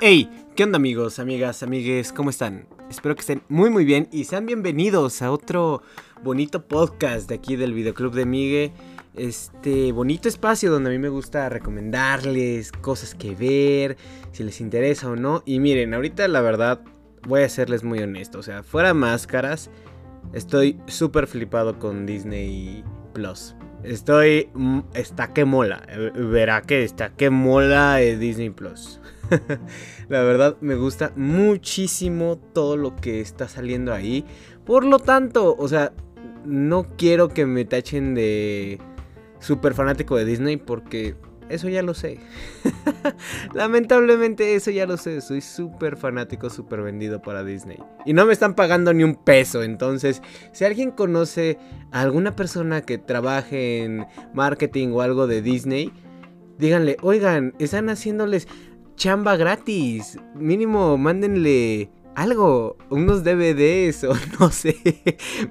Hey, ¿qué onda amigos, amigas, amigues? ¿Cómo están? Espero que estén muy muy bien y sean bienvenidos a otro bonito podcast de aquí del Videoclub de Migue. Este bonito espacio donde a mí me gusta recomendarles cosas que ver, si les interesa o no. Y miren, ahorita la verdad voy a serles muy honesto, o sea, fuera máscaras, estoy súper flipado con Disney Plus. Estoy. mm, Está que mola. eh, Verá que está que mola eh, Disney Plus. La verdad me gusta muchísimo todo lo que está saliendo ahí. Por lo tanto, o sea, no quiero que me tachen de súper fanático de Disney porque eso ya lo sé. Lamentablemente eso ya lo sé. Soy súper fanático, súper vendido para Disney. Y no me están pagando ni un peso. Entonces, si alguien conoce a alguna persona que trabaje en marketing o algo de Disney, díganle, oigan, están haciéndoles chamba gratis. Mínimo, mándenle algo, unos DVDs o no sé.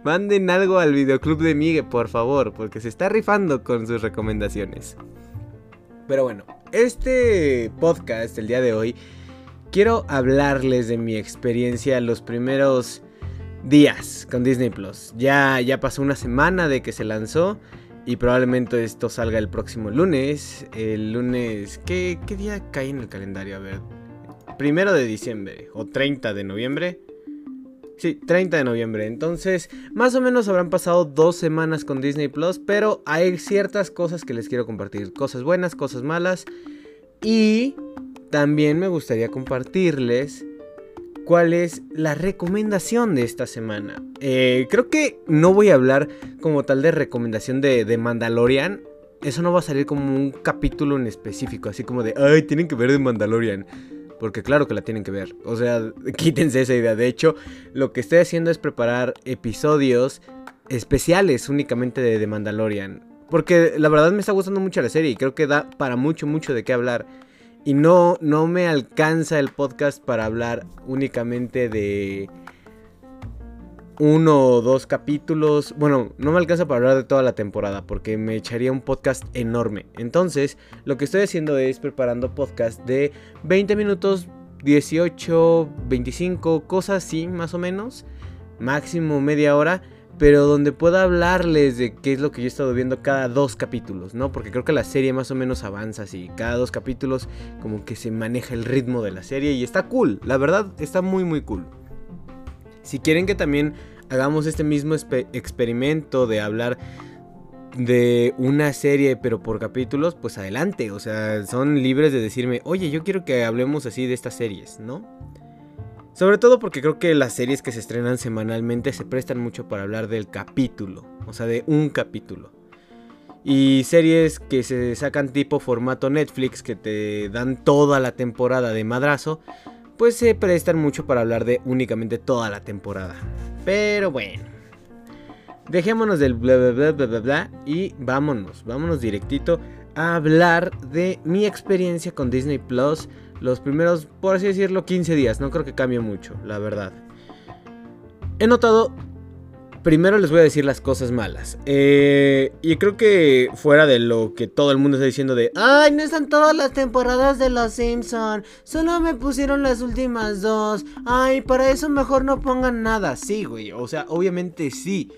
Manden algo al videoclub de Migue, por favor, porque se está rifando con sus recomendaciones. Pero bueno, este podcast, el día de hoy, quiero hablarles de mi experiencia los primeros días con Disney Plus. Ya, ya pasó una semana de que se lanzó y probablemente esto salga el próximo lunes. El lunes, ¿qué, qué día cae en el calendario? A ver, primero de diciembre o 30 de noviembre. Sí, 30 de noviembre. Entonces, más o menos habrán pasado dos semanas con Disney Plus, pero hay ciertas cosas que les quiero compartir. Cosas buenas, cosas malas. Y también me gustaría compartirles cuál es la recomendación de esta semana. Eh, creo que no voy a hablar como tal de recomendación de, de Mandalorian. Eso no va a salir como un capítulo en específico, así como de, ay, tienen que ver de Mandalorian. Porque claro que la tienen que ver. O sea, quítense esa idea. De hecho, lo que estoy haciendo es preparar episodios especiales únicamente de Mandalorian. Porque la verdad me está gustando mucho la serie y creo que da para mucho, mucho de qué hablar. Y no, no me alcanza el podcast para hablar únicamente de uno o dos capítulos. Bueno, no me alcanza para hablar de toda la temporada porque me echaría un podcast enorme. Entonces, lo que estoy haciendo es preparando podcast de 20 minutos, 18, 25, cosas así, más o menos. Máximo media hora. Pero donde pueda hablarles de qué es lo que yo he estado viendo cada dos capítulos, ¿no? Porque creo que la serie más o menos avanza así. Cada dos capítulos como que se maneja el ritmo de la serie y está cool. La verdad, está muy muy cool. Si quieren que también hagamos este mismo experimento de hablar de una serie pero por capítulos, pues adelante. O sea, son libres de decirme, oye, yo quiero que hablemos así de estas series, ¿no? Sobre todo porque creo que las series que se estrenan semanalmente se prestan mucho para hablar del capítulo, o sea, de un capítulo. Y series que se sacan tipo formato Netflix, que te dan toda la temporada de madrazo, pues se prestan mucho para hablar de únicamente toda la temporada. Pero bueno. Dejémonos del bla bla bla bla bla y vámonos, vámonos directito a hablar de mi experiencia con Disney Plus los primeros, por así decirlo, 15 días. No creo que cambie mucho, la verdad. He notado, primero les voy a decir las cosas malas. Eh, y creo que fuera de lo que todo el mundo está diciendo de, ay, no están todas las temporadas de Los Simpson, solo me pusieron las últimas dos. Ay, para eso mejor no pongan nada. Sí, güey, o sea, obviamente sí.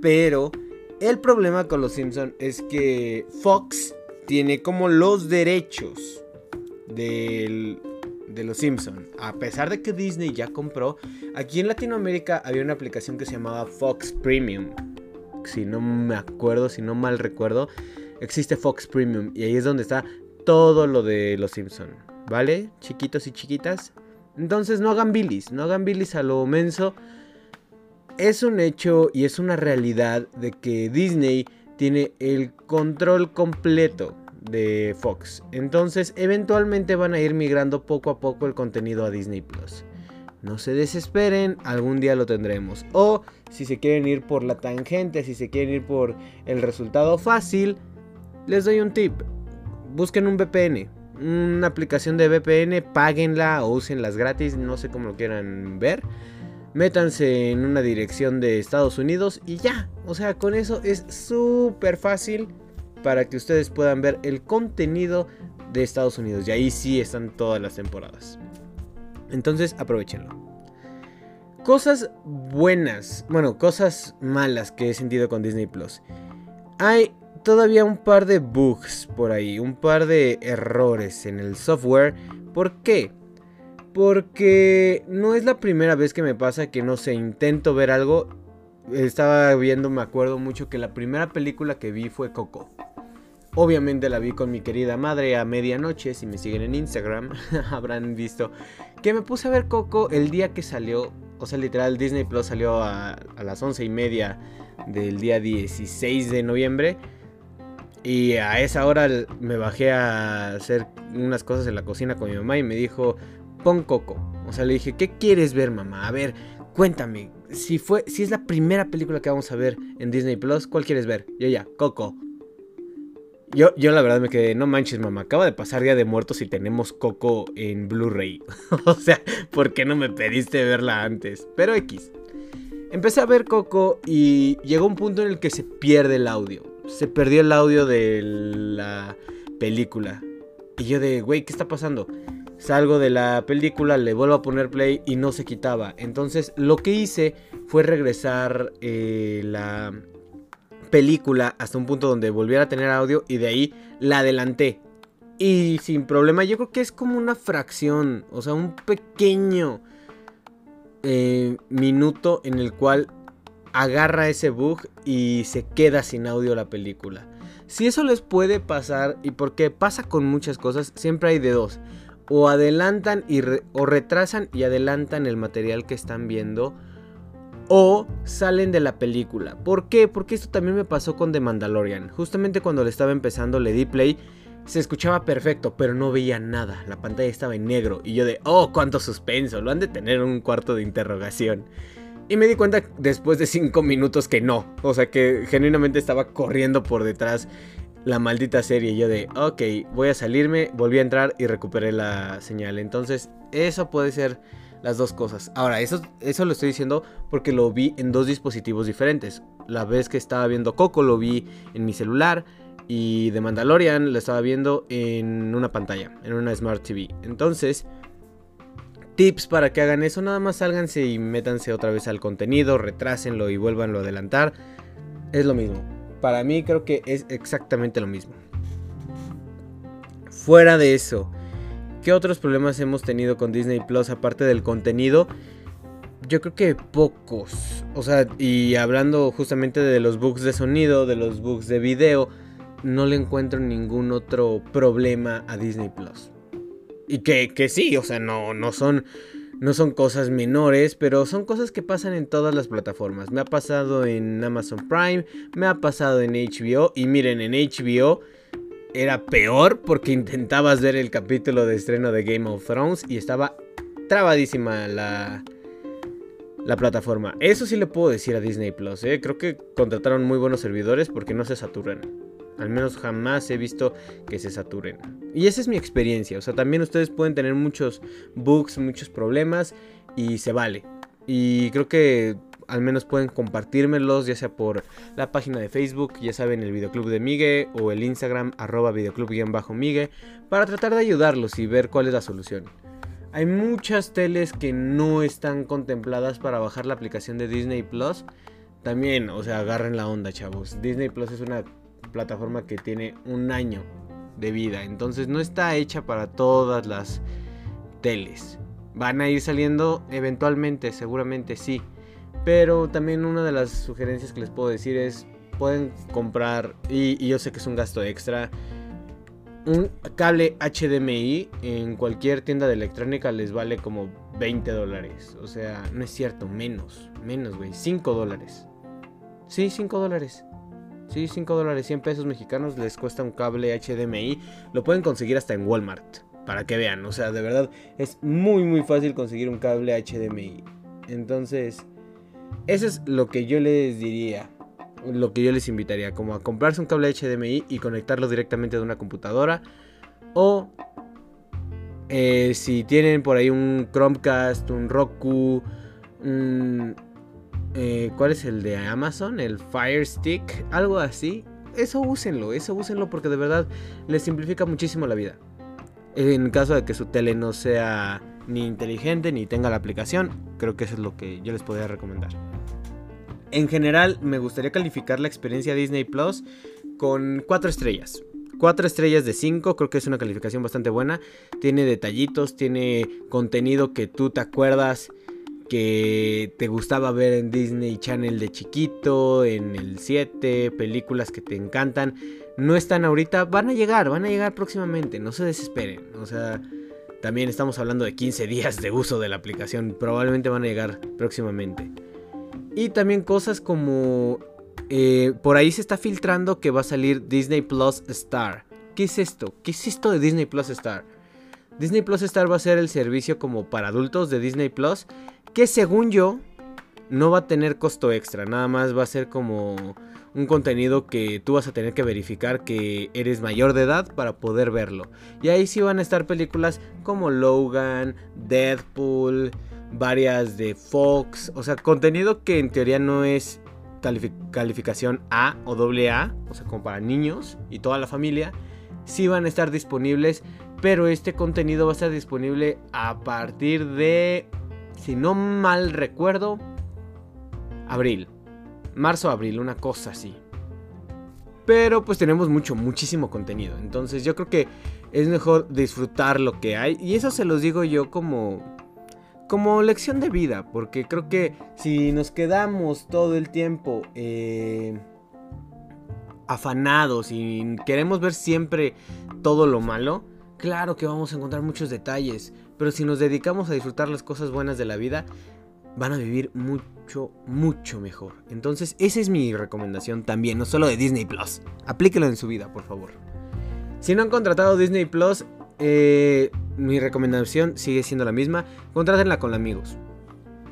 Pero el problema con Los Simpson es que Fox tiene como los derechos del, de Los Simpson. A pesar de que Disney ya compró, aquí en Latinoamérica había una aplicación que se llamaba Fox Premium. Si no me acuerdo, si no mal recuerdo, existe Fox Premium y ahí es donde está todo lo de Los Simpson. ¿Vale? Chiquitos y chiquitas. Entonces no hagan bilis, no hagan bilis a lo menso. Es un hecho y es una realidad de que Disney tiene el control completo de Fox. Entonces, eventualmente van a ir migrando poco a poco el contenido a Disney Plus. No se desesperen, algún día lo tendremos. O si se quieren ir por la tangente, si se quieren ir por el resultado fácil, les doy un tip. Busquen un VPN, una aplicación de VPN, páguenla o úsenlas gratis, no sé cómo lo quieran ver. Métanse en una dirección de Estados Unidos y ya. O sea, con eso es súper fácil para que ustedes puedan ver el contenido de Estados Unidos. Y ahí sí están todas las temporadas. Entonces aprovechenlo. Cosas buenas, bueno, cosas malas que he sentido con Disney Plus. Hay todavía un par de bugs por ahí, un par de errores en el software. ¿Por qué? Porque no es la primera vez que me pasa que no sé, intento ver algo. Estaba viendo, me acuerdo mucho que la primera película que vi fue Coco. Obviamente la vi con mi querida madre a medianoche. Si me siguen en Instagram, habrán visto que me puse a ver Coco el día que salió. O sea, literal, Disney Plus salió a, las once y media del día 16 de noviembre. Y a esa hora me bajé a hacer unas cosas en la cocina con mi mamá y me dijo, pon Coco. O sea, le dije, ¿qué quieres ver, mamá? A ver, cuéntame. Si, fue, si es la primera película que vamos a ver en Disney Plus, ¿cuál quieres ver? Yo ya, Coco. Yo, yo la verdad me quedé, no manches, mamá, acaba de pasar Día de Muertos y tenemos Coco en Blu-ray. o sea, ¿por qué no me pediste verla antes? Pero X. Empecé a ver Coco y llegó un punto en el que se pierde el audio. Se perdió el audio de la película. Y yo de, güey, ¿qué está pasando? Salgo de la película, le vuelvo a poner play y no se quitaba. Entonces lo que hice fue regresar eh, la película hasta un punto donde volviera a tener audio y de ahí la adelanté. Y sin problema, yo creo que es como una fracción, o sea, un pequeño eh, minuto en el cual agarra ese bug y se queda sin audio la película. Si eso les puede pasar, y porque pasa con muchas cosas, siempre hay de dos. O adelantan y o retrasan y adelantan el material que están viendo. O salen de la película. ¿Por qué? Porque esto también me pasó con The Mandalorian. Justamente cuando le estaba empezando le di play. Se escuchaba perfecto, pero no veía nada. La pantalla estaba en negro. Y yo de, oh, cuánto suspenso. Lo han de tener un cuarto de interrogación. Y me di cuenta después de 5 minutos que no. O sea que genuinamente estaba corriendo por detrás la maldita serie. Y yo de, ok, voy a salirme, volví a entrar y recuperé la señal. Entonces, eso puede ser las dos cosas. Ahora, eso, eso lo estoy diciendo porque lo vi en dos dispositivos diferentes. La vez que estaba viendo Coco lo vi en mi celular. Y de Mandalorian lo estaba viendo en una pantalla, en una Smart TV. Entonces, tips para que hagan eso, nada más sálganse y métanse otra vez al contenido, retrásenlo y vuélvanlo a adelantar. Es lo mismo. Para mí creo que es exactamente lo mismo. Fuera de eso, ¿qué otros problemas hemos tenido con Disney Plus aparte del contenido? Yo creo que pocos. O sea, y hablando justamente de los bugs de sonido, de los bugs de video, no le encuentro ningún otro problema a Disney Plus. Y que, que sí, o sea, no, no son no son cosas menores, pero son cosas que pasan en todas las plataformas. Me ha pasado en Amazon Prime, me ha pasado en HBO y miren, en HBO era peor porque intentabas ver el capítulo de estreno de Game of Thrones y estaba trabadísima la, la plataforma. Eso sí le puedo decir a Disney Plus, ¿eh? creo que contrataron muy buenos servidores porque no se saturan. Al menos jamás he visto que se saturen. Y esa es mi experiencia. O sea, también ustedes pueden tener muchos bugs, muchos problemas y se vale. Y creo que al menos pueden compartírmelos, ya sea por la página de Facebook, ya saben, el videoclub de Migue o el Instagram arroba videoclub-migue, para tratar de ayudarlos y ver cuál es la solución. Hay muchas teles que no están contempladas para bajar la aplicación de Disney Plus. También, o sea, agarren la onda, chavos. Disney Plus es una plataforma que tiene un año de vida. Entonces no está hecha para todas las teles. Van a ir saliendo eventualmente, seguramente sí. Pero también una de las sugerencias que les puedo decir es, pueden comprar, y, yo sé que es un gasto extra, un cable HDMI en cualquier tienda de electrónica les vale como 20 dólares. O sea, no es cierto, menos, menos, güey, 5 dólares. Sí, 5 dólares. Sí, 5 dólares, 100 pesos mexicanos les cuesta un cable HDMI. Lo pueden conseguir hasta en Walmart. Para que vean, o sea, de verdad es muy muy fácil conseguir un cable HDMI. Entonces, eso es lo que yo les diría. Lo que yo les invitaría, como a comprarse un cable HDMI y conectarlo directamente de una computadora. O eh, si tienen por ahí un Chromecast, un Roku, un, eh, ¿Cuál es el de Amazon? El Fire Stick, algo así. Eso úsenlo, eso úsenlo porque de verdad les simplifica muchísimo la vida. En caso de que su tele no sea ni inteligente ni tenga la aplicación, creo que eso es lo que yo les podría recomendar. En general, me gustaría calificar la experiencia Disney Plus con 4 estrellas. 4 estrellas de 5, creo que es una calificación bastante buena. Tiene detallitos, tiene contenido que tú te acuerdas que te gustaba ver en Disney Channel de chiquito, en el 7, películas que te encantan. No están ahorita, van a llegar, van a llegar próximamente, no se desesperen. O sea, también estamos hablando de 15 días de uso de la aplicación, probablemente van a llegar próximamente. Y también cosas como eh, por ahí se está filtrando que va a salir Disney Plus Star. ¿Qué es esto? ¿Qué es esto de Disney Plus Star? Disney Plus Star va a ser el servicio como para adultos de Disney Plus. Que según yo, no va a tener costo extra. Nada más va a ser como un contenido que tú vas a tener que verificar que eres mayor de edad para poder verlo. Y ahí sí van a estar películas como Logan, Deadpool, varias de Fox. O sea, contenido que en teoría no es calificación A o doble A, o sea, como para niños y toda la familia, sí van a estar disponibles, pero este contenido va a estar disponible a partir de, si no mal recuerdo, abril. Marzo, abril, una cosa así. Pero pues tenemos mucho, muchísimo contenido. Entonces yo creo que es mejor disfrutar lo que hay. Y eso se los digo yo como como lección de vida, porque creo que si nos quedamos todo el tiempo eh, afanados y queremos ver siempre todo lo malo, claro que vamos a encontrar muchos detalles, pero si nos dedicamos a disfrutar las cosas buenas de la vida, van a vivir mucho, mejor. Entonces, esa es mi recomendación también, no solo de Disney Plus. Aplíquelo en su vida, por favor. Si no han contratado Disney Plus, eh, mi recomendación sigue siendo la misma. Contrátenla con amigos.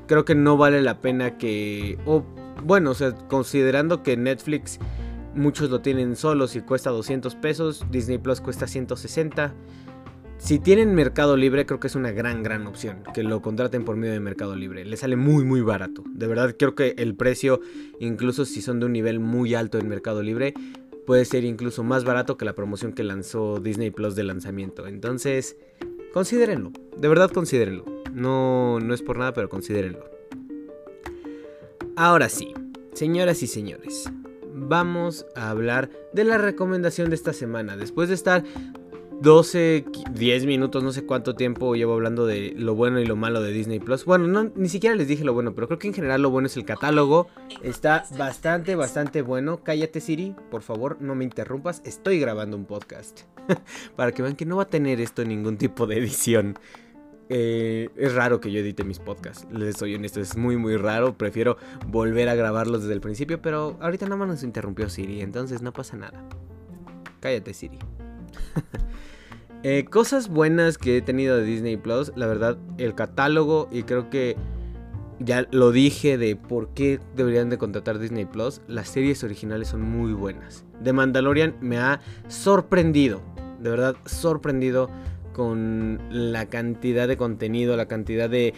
Creo que no vale la pena que... O bueno, o sea, considerando que Netflix muchos lo tienen solos y cuesta 200 pesos, Disney Plus cuesta 160. Si tienen Mercado Libre, creo que es una gran, gran opción que lo contraten por medio de Mercado Libre. Le sale muy, muy barato. De verdad, creo que el precio, incluso si son de un nivel muy alto en Mercado Libre, puede ser incluso más barato que la promoción que lanzó Disney Plus de lanzamiento. Entonces, considérenlo, de verdad considérenlo. No, no es por nada, pero considérenlo. Ahora sí, señoras y señores, vamos a hablar de la recomendación de esta semana. Después de estar 12, 10 minutos, no sé cuánto tiempo llevo hablando de lo bueno y lo malo de Disney Plus. Bueno, no, ni siquiera les dije lo bueno, pero creo que en general lo bueno es el catálogo. Está bastante, bastante bueno. Cállate Siri, por favor, no me interrumpas. Estoy grabando un podcast. Para que vean que no va a tener esto ningún tipo de edición. Eh, es raro que yo edite mis podcasts, les soy honesto, es muy muy raro, prefiero volver a grabarlos desde el principio, pero ahorita nada más nos interrumpió Siri, entonces no pasa nada. Cállate Siri. Eh, cosas buenas que he tenido de Disney Plus, la verdad, el catálogo y creo que ya lo dije de por qué deberían de contratar Disney Plus, las series originales son muy buenas. The Mandalorian me ha sorprendido, de verdad sorprendido con la cantidad de contenido, la cantidad de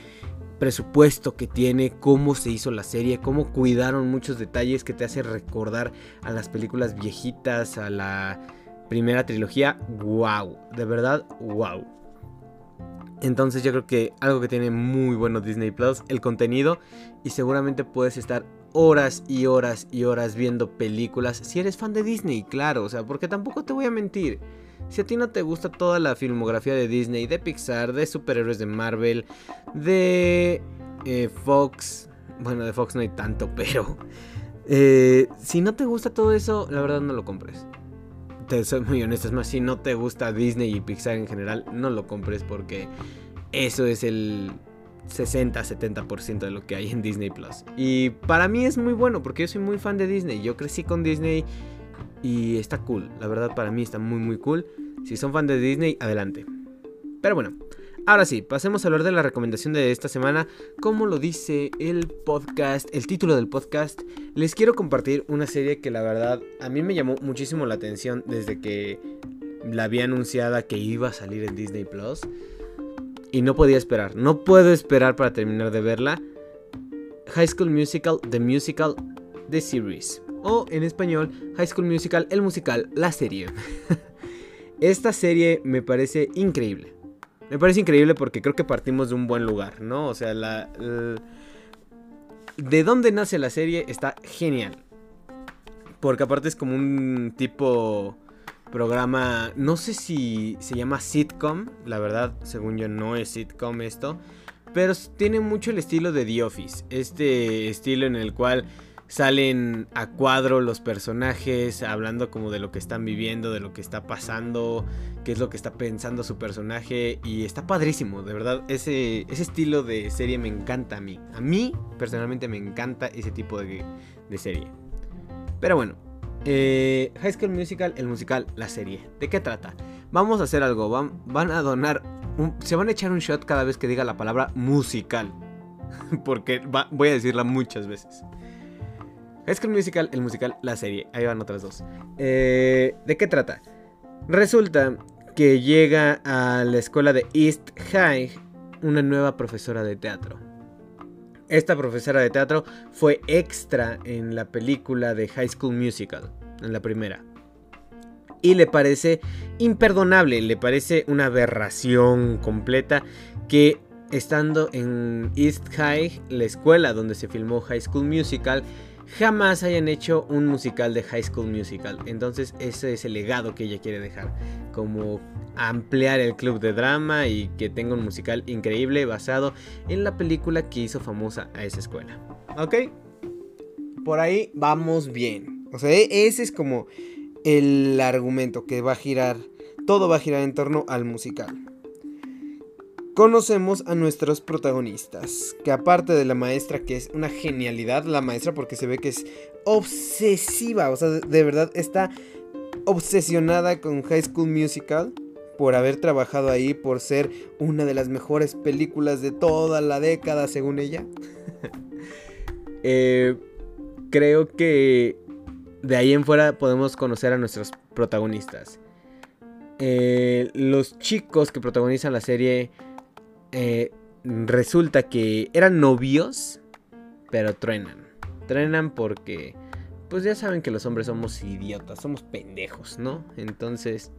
presupuesto que tiene, cómo se hizo la serie, cómo cuidaron muchos detalles que te hace recordar a las películas viejitas, a la primera trilogía, wow, de verdad, wow. Entonces yo creo que algo que tiene muy bueno Disney Plus, el contenido, y seguramente puedes estar horas y horas y horas viendo películas, si eres fan de Disney, claro, o sea, porque tampoco te voy a mentir. Si a ti no te gusta toda la filmografía de Disney, de Pixar, de superhéroes de Marvel, de eh, Fox, bueno, de Fox no hay tanto, pero eh, si no te gusta todo eso, la verdad no lo compres te soy muy honesto, es más, si no te gusta Disney y Pixar en general, no lo compres porque eso es el 60-70% de lo que hay en Disney Plus. Y para mí es muy bueno porque yo soy muy fan de Disney. Yo crecí con Disney y está cool. La verdad para mí está muy muy cool. Si son fan de Disney, adelante. Pero bueno, Ahora sí, pasemos a hablar de la recomendación de esta semana. Como lo dice el podcast, el título del podcast, les quiero compartir una serie que la verdad a mí me llamó muchísimo la atención desde que la había anunciada que iba a salir en Disney Plus. Y no podía esperar, no puedo esperar para terminar de verla. High School Musical, The Musical, The Series. O en español, High School Musical, el musical, la serie. Esta serie me parece increíble. Me parece increíble porque creo que partimos de un buen lugar, ¿no? O sea, la, de dónde nace la serie está genial. Porque aparte es como un tipo programa, no sé si se llama sitcom, la verdad, según yo no es sitcom esto, pero tiene mucho el estilo de The Office, este estilo en el cual salen a cuadro los personajes hablando como de lo que están viviendo, de lo que está pasando, qué es lo que está pensando su personaje y está padrísimo, de verdad, ese, ese estilo de serie me encanta a mí. A mí personalmente me encanta ese tipo de, serie. Pero bueno, eh, High School Musical, el musical, la serie. ¿De qué trata? Vamos a hacer algo, van, van a donar, se van a echar un shot cada vez que diga la palabra musical. Porque voy a decirla muchas veces. Que el musical, el musical, la serie. Ahí van otras dos. Eh, ¿De qué trata? Resulta que llega a la escuela de East High una nueva profesora de teatro. Esta profesora de teatro fue extra en la película de High School Musical, en la primera. Y le parece imperdonable, le parece una aberración completa que estando en East High, la escuela donde se filmó High School Musical, jamás hayan hecho un musical de High School Musical. Entonces ese es el legado que ella quiere dejar. Como ampliar el club de drama y que tenga un musical increíble basado en la película que hizo famosa a esa escuela. ¿Ok? Por ahí vamos bien. O sea, e-, ese es como el argumento que va a girar. Todo va a girar en torno al musical conocemos a nuestros protagonistas, que aparte de la maestra, que es una genialidad la maestra porque se ve que es obsesiva, o sea, de verdad está obsesionada con High School Musical por haber trabajado ahí, por ser una de las mejores películas de toda la década, según ella. Eh, creo que de ahí en fuera podemos conocer a nuestros protagonistas. Eh, los chicos que protagonizan la serie eh, resulta que eran novios, pero truenan. Truenan porque, pues ya saben que los hombres somos idiotas, somos pendejos, ¿no? Entonces,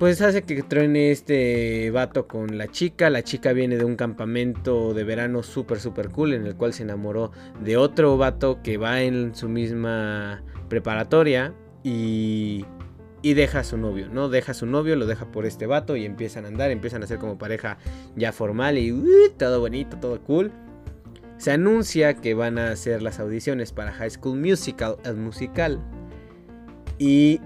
pues hace que truene este vato con la chica. La chica viene de un campamento de verano súper, súper cool en el cual se enamoró de otro vato que va en su misma preparatoria y y deja a su novio, ¿no? Deja a su novio, lo deja por este vato y empiezan a andar, empiezan a ser como pareja ya formal y uh, todo bonito, todo cool. Se anuncia que van a hacer las audiciones para High School Musical, el musical. Y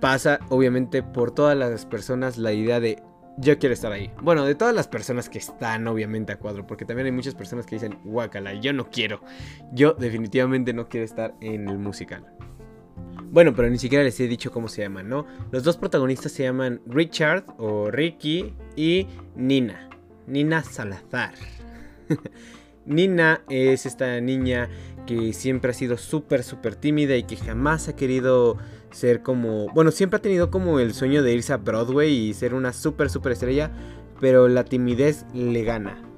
pasa obviamente por todas las personas la idea de yo quiero estar ahí. Bueno, de todas las personas que están obviamente a cuadro, porque también hay muchas personas que dicen, guacala, yo no quiero. Yo definitivamente no quiero estar en el musical. Bueno, pero ni siquiera les he dicho cómo se llaman, ¿no? Los dos protagonistas se llaman Richard o Ricky y Nina. Nina Salazar. Nina es esta niña que siempre ha sido súper, súper tímida y que jamás ha querido ser como... Bueno, siempre ha tenido como el sueño de irse a Broadway y ser una súper, súper estrella, pero la timidez le gana.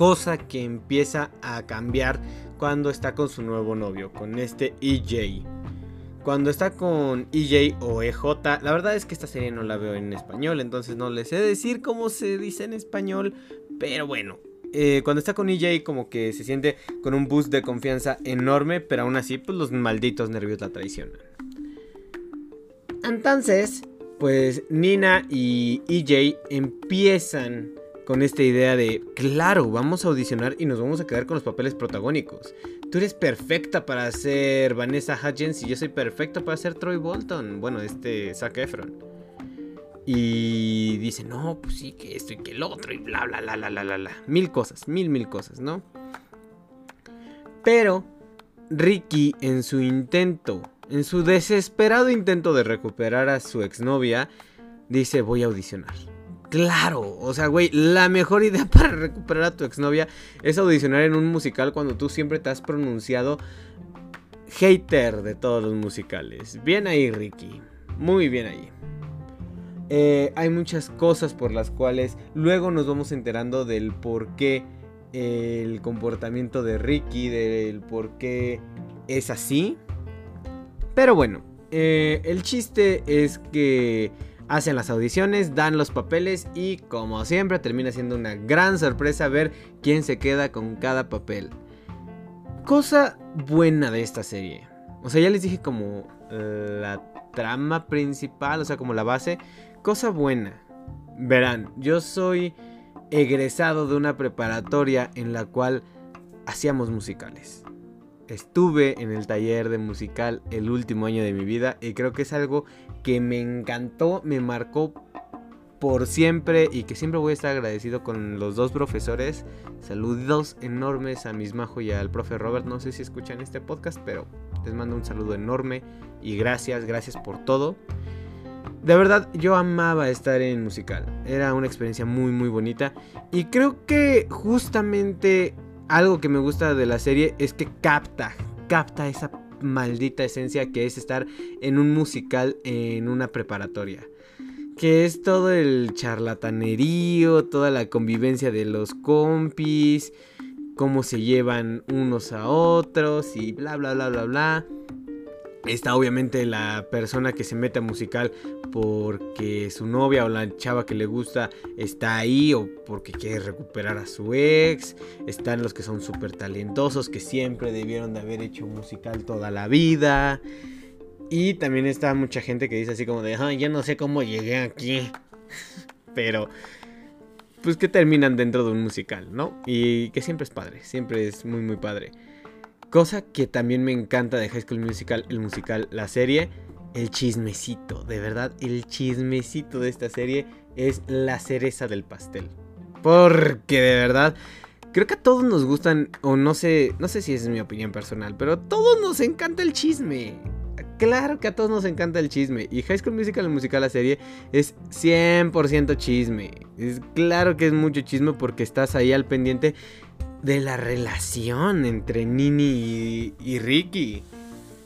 Cosa que empieza a cambiar cuando está con su nuevo novio, con este EJ. Cuando está con EJ o EJ, la verdad es que esta serie no la veo en español, entonces no les sé decir cómo se dice en español, pero bueno. Eh, cuando está con EJ como que se siente con un boost de confianza enorme, pero aún así pues los malditos nervios la traicionan. Entonces, pues Nina y EJ empiezan con esta idea de, claro, vamos a audicionar y nos vamos a quedar con los papeles protagónicos. Tú eres perfecta para ser Vanessa Hudgens y yo soy perfecto para ser Troy Bolton. Bueno, este Zac Efron. Y dice, no, pues sí, que esto y que el otro y bla, bla, bla, bla, bla, bla, bla. Mil cosas, mil, mil cosas, ¿no? Pero Ricky en su intento, en su desesperado intento de recuperar a su exnovia, dice, voy a audicionar. Claro, o sea, güey, la mejor idea para recuperar a tu exnovia es audicionar en un musical cuando tú siempre te has pronunciado hater de todos los musicales. Bien ahí, Ricky. Muy bien ahí. Eh, hay muchas cosas por las cuales luego nos vamos enterando del por qué el comportamiento de Ricky, del por qué es así. Pero bueno, eh, el chiste es que hacen las audiciones, dan los papeles y como siempre termina siendo una gran sorpresa ver quién se queda con cada papel. Cosa buena de esta serie. O sea, ya les dije como la trama principal, o sea, como la base. Cosa buena. Verán, yo soy egresado de una preparatoria en la cual hacíamos musicales. Estuve en el taller de musical el último año de mi vida y creo que es algo que me encantó, me marcó por siempre y que siempre voy a estar agradecido con los dos profesores. Saludos enormes a Mismajo y al profe Robert. No sé si escuchan este podcast, pero les mando un saludo enorme y gracias, gracias por todo. De verdad, yo amaba estar en musical. Era una experiencia muy, muy bonita. Y creo que justamente algo que me gusta de la serie es que capta, capta esa maldita esencia que es estar en un musical en una preparatoria. Que es todo el charlatanerío, toda la convivencia de los compis, cómo se llevan unos a otros y bla bla bla bla bla. Está obviamente la persona que se mete a musical porque su novia o la chava que le gusta está ahí o porque quiere recuperar a su ex. Están los que son súper talentosos que siempre debieron de haber hecho musical toda la vida. Y también está mucha gente que dice así como de, ah, ya no sé cómo llegué aquí. Pero, pues que terminan dentro de un musical, ¿no? Y que siempre es padre, siempre es muy, muy padre. Cosa que también me encanta de High School Musical, el musical, la serie, el chismecito. De verdad, el chismecito de esta serie es la cereza del pastel. Porque de verdad, creo que a todos nos gustan, o no sé, no sé si es mi opinión personal, pero a todos nos encanta el chisme. Claro que a todos nos encanta el chisme. Y High School Musical, el musical, la serie, es 100% chisme. Es claro que es mucho chisme porque estás ahí al pendiente de la relación entre Nini y, Ricky.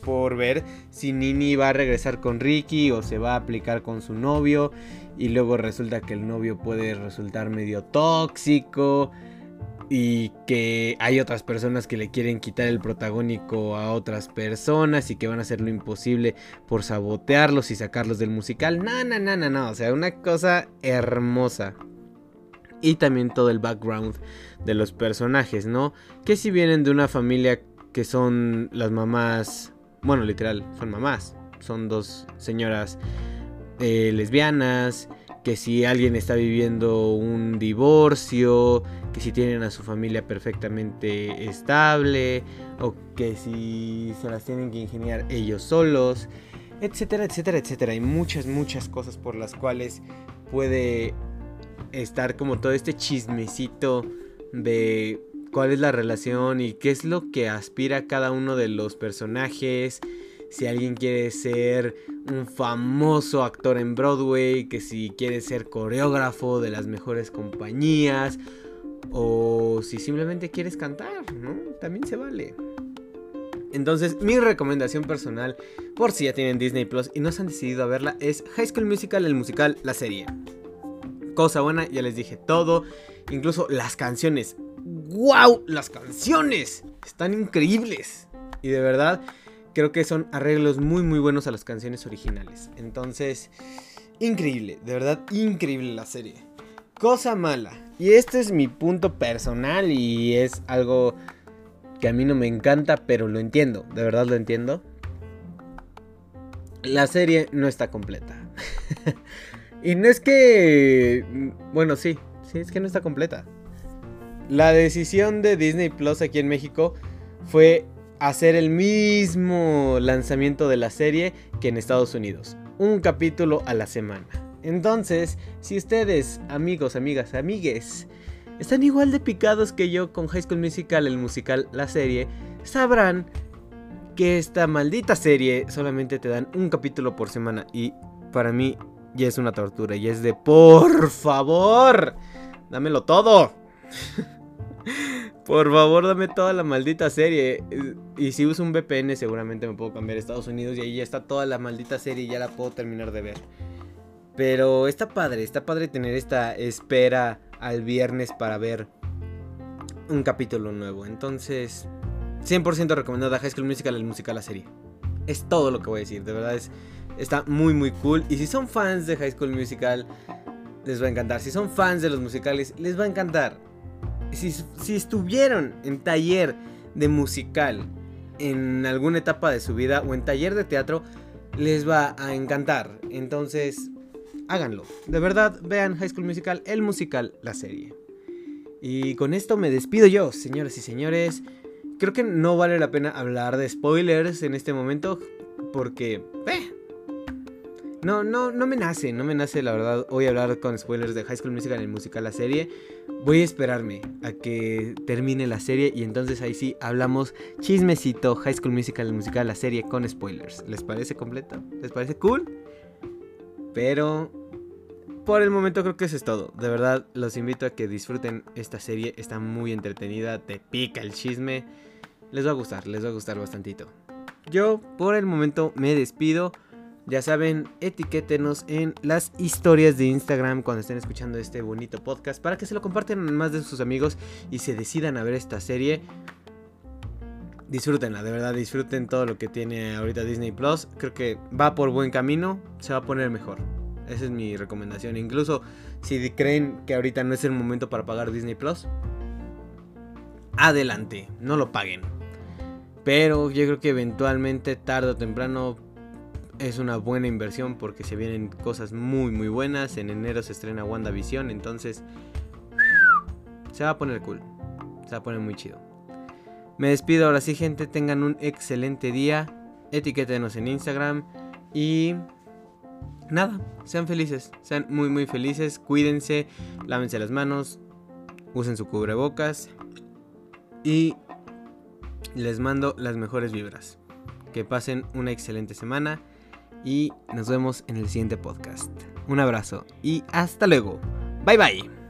Por ver si Nini va a regresar con Ricky o se va a aplicar con su novio. Y luego resulta que el novio puede resultar medio tóxico. Y que hay otras personas que le quieren quitar el protagónico a otras personas y que van a hacer lo imposible por sabotearlos y sacarlos del musical. No, no, no, no, no. O sea, una cosa hermosa y también todo el background de los personajes, ¿no? Que si vienen de una familia que son las mamás, bueno, literal, son mamás, son dos señoras eh, lesbianas, que si alguien está viviendo un divorcio, que si tienen a su familia perfectamente estable, o que si se las tienen que ingeniar ellos solos, etcétera, etcétera, etcétera. Hay muchas, muchas cosas por las cuales puede estar como todo este chismecito de cuál es la relación y qué es lo que aspira cada uno de los personajes. Si alguien quiere ser un famoso actor en Broadway, que si quiere ser coreógrafo de las mejores compañías, o si simplemente quieres cantar, ¿no? También se vale. Entonces, mi recomendación personal, por si ya tienen Disney Plus y no se han decidido a verla, es High School Musical, el musical, la serie. Cosa buena, ya les dije todo. Incluso las canciones. ¡Wow! Las canciones. Están increíbles. Y de verdad, creo que son arreglos muy muy buenos a las canciones originales. Entonces, increíble. De verdad, increíble la serie. Cosa mala. Y este es mi punto personal y es algo que a mí no me encanta, pero lo entiendo. De verdad lo entiendo. La serie no está completa. Y no es que... Bueno, sí, sí, es que no está completa. La decisión de Disney Plus aquí en México fue hacer el mismo lanzamiento de la serie que en Estados Unidos. Un capítulo a la semana. Entonces, si ustedes, amigos, amigas, amigues, están igual de picados que yo con High School Musical, el musical, la serie, sabrán que esta maldita serie solamente te dan un capítulo por semana y para mí y es una tortura. Y es de, por favor, dámelo todo. por favor, dame toda la maldita serie. Y si uso un VPN seguramente me puedo cambiar a Estados Unidos y ahí ya está toda la maldita serie y ya la puedo terminar de ver. Pero está padre, está padre tener esta espera al viernes para ver un capítulo nuevo. Entonces, 100% recomendada High School Musical, el musical, la serie. Es todo lo que voy a decir, de verdad es, está muy muy cool. Y si son fans de High School Musical, les va a encantar. Si son fans de los musicales, les va a encantar. Si, si estuvieron en taller de musical en alguna etapa de su vida o en taller de teatro, les va a encantar. Entonces, háganlo. De verdad, vean High School Musical, el musical, la serie. Y con esto me despido yo, señoras y señores. Creo que no vale la pena hablar de spoilers en este momento porque... Eh, no, no, no me nace, no me nace la verdad hoy hablar con spoilers de High School Musical, el musical, la serie. Voy a esperarme a que termine la serie y entonces ahí sí hablamos chismecito High School Musical, el musical, la serie con spoilers. ¿Les parece completo? ¿Les parece cool? Pero por el momento creo que eso es todo. De verdad, los invito a que disfruten esta serie. Está muy entretenida, te pica el chisme. Les va a gustar, les va a gustar bastantito. Yo por el momento me despido. Ya saben, etiquétenos en las historias de Instagram cuando estén escuchando este bonito podcast para que se lo compartan más de sus amigos y se decidan a ver esta serie. Disfrútenla, de verdad, disfruten todo lo que tiene ahorita Disney Plus. Creo que va por buen camino, se va a poner mejor. Esa es mi recomendación. Incluso si creen que ahorita no es el momento para pagar Disney Plus, adelante, no lo paguen. Pero yo creo que eventualmente, tarde o temprano, es una buena inversión porque se vienen cosas muy muy buenas. En enero se estrena WandaVision, entonces se va a poner cool. Se va a poner muy chido. Me despido ahora sí, gente. Tengan un excelente día. Etiquétenos en Instagram. Y nada, sean felices, sean muy muy felices, cuídense, lávense las manos, usen su cubrebocas y les mando las mejores vibras. Que pasen una excelente semana y nos vemos en el siguiente podcast. Un abrazo y hasta luego. Bye bye.